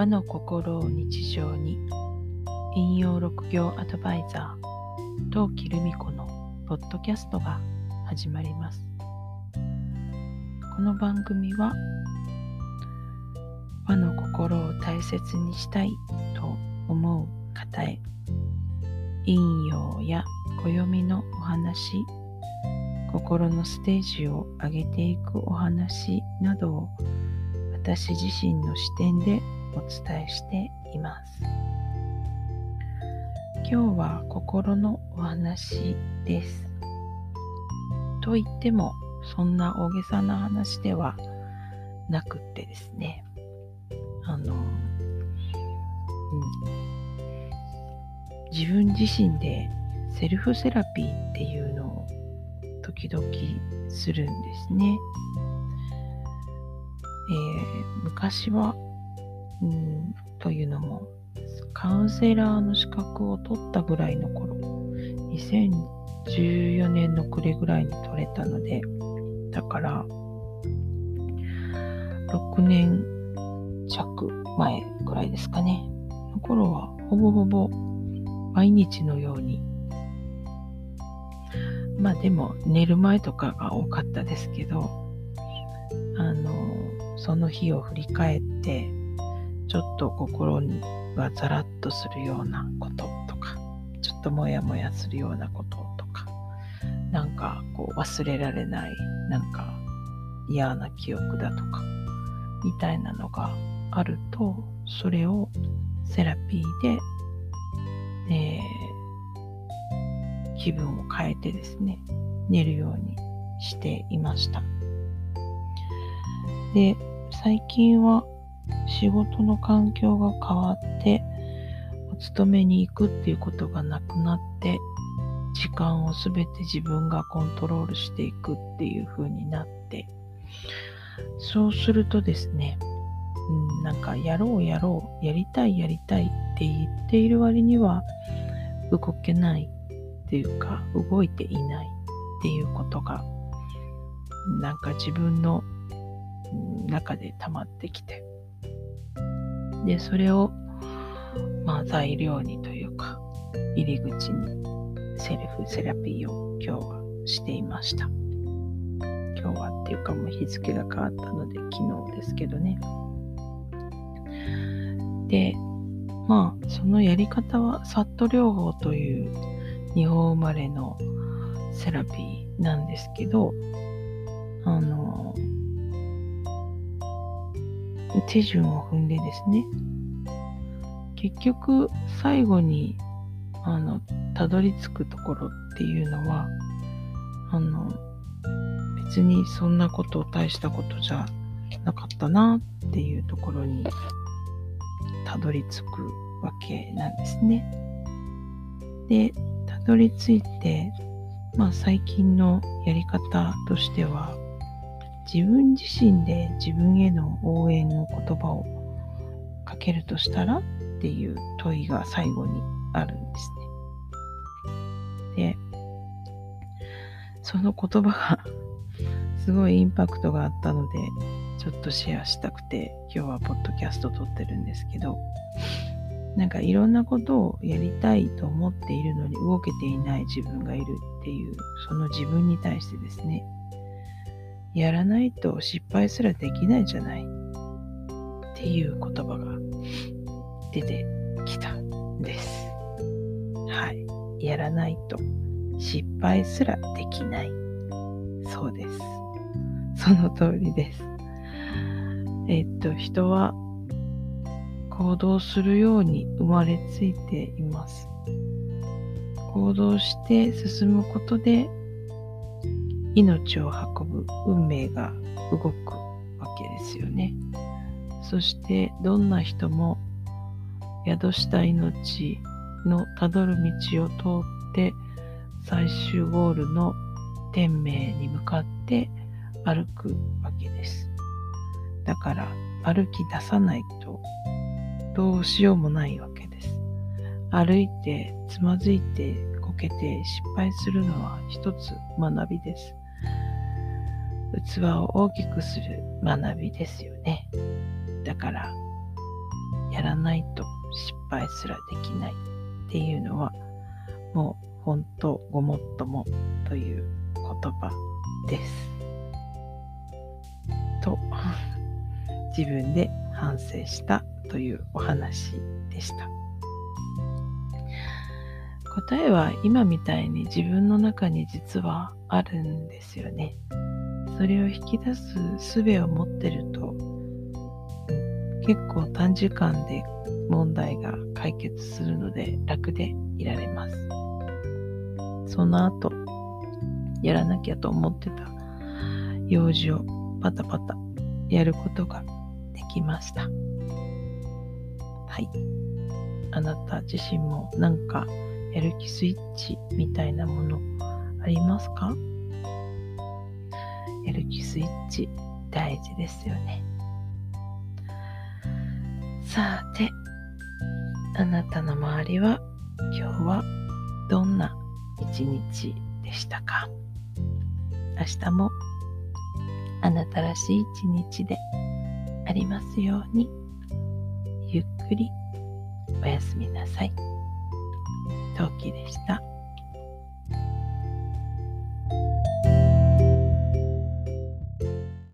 和の心を日常に引用六行アドバイザー陶器留美子のポッドキャストが始まります。この番組は和の心を大切にしたいと思う方へ引用や暦のお話心のステージを上げていくお話などを私自身の視点でお伝えしています。今日は心のお話です。と言ってもそんな大げさな話ではなくってですねあの、うん、自分自身でセルフセラピーっていうのを時々するんですね。えー、昔は、うん、というのもカウンセラーの資格を取ったぐらいの頃2014年の暮れぐらいに取れたのでだから6年弱前ぐらいですかね。の頃はほぼほぼ毎日のようにまあでも寝る前とかが多かったですけど、あの、その日を振り返って、ちょっと心がザラッとするようなこととか、ちょっとモヤモヤするようなこととか、なんかこう忘れられない、なんか嫌な記憶だとか、みたいなのがあると、それをセラピーで、えー気分を変えてですね、寝るようにしていました。で、最近は仕事の環境が変わって、お勤めに行くっていうことがなくなって、時間をすべて自分がコントロールしていくっていう風になって、そうするとですね、うん、なんかやろうやろう、やりたいやりたいって言っている割には動けないっていうか動いていないっていうことがなんか自分の中で溜まってきてでそれをまあ材料にというか入り口にセルフセラピーを今日はしていました。今日はっていうかもう日付が変わったので昨日ですけどね。でまあそのやり方はサット療法という日本生まれのセラピーなんですけど、あの、手順を踏んでですね、結局最後に、あの、たどり着くところっていうのは、あの、別にそんなこと大したことじゃなかったなっていうところにたどり着くわけなんですね。で、たどり着いて、まあ最近のやり方としては、自分自身で自分への応援の言葉をかけるとしたらっていう問いが最後にあるんですね。で、その言葉がすごいインパクトがあったので、ちょっとシェアしたくて、今日はポッドキャスト撮ってるんですけど、なんかいろんなことをやりたいと思っているのに動けていない自分がいるっていうその自分に対してですねやらないと失敗すらできないじゃない。っていう言葉が出てきたんです。はい。やらないと失敗すらできない。そうです。その通りです。えっと人は行動するように生まれついています。行動して進むことで命を運ぶ運命が動くわけですよね。そしてどんな人も宿した命のたどる道を通って最終ゴールの天命に向かって歩くわけです。だから歩き出さないとどうしようもないわけです。歩いて、つまずいて、こけて失敗するのは一つ学びです。器を大きくする学びですよね。だから、やらないと失敗すらできないっていうのはもう本当ごもっともという言葉です。と 自分で反省したというお話でした。答えは今みたいに自分の中に実はあるんですよね。それを引き出す術を持ってると結構短時間で問題が解決するので楽でいられます。その後、やらなきゃと思ってた用事をパタパタやることができました。はい。あなた自身もなんかやる気スイッチみたいなものありますか？やる気スイッチ大事ですよね。さて、あなたの周りは今日はどんな一日でしたか？明日もあなたらしい一日でありますようにゆっくりおやすみなさい。陶器でした。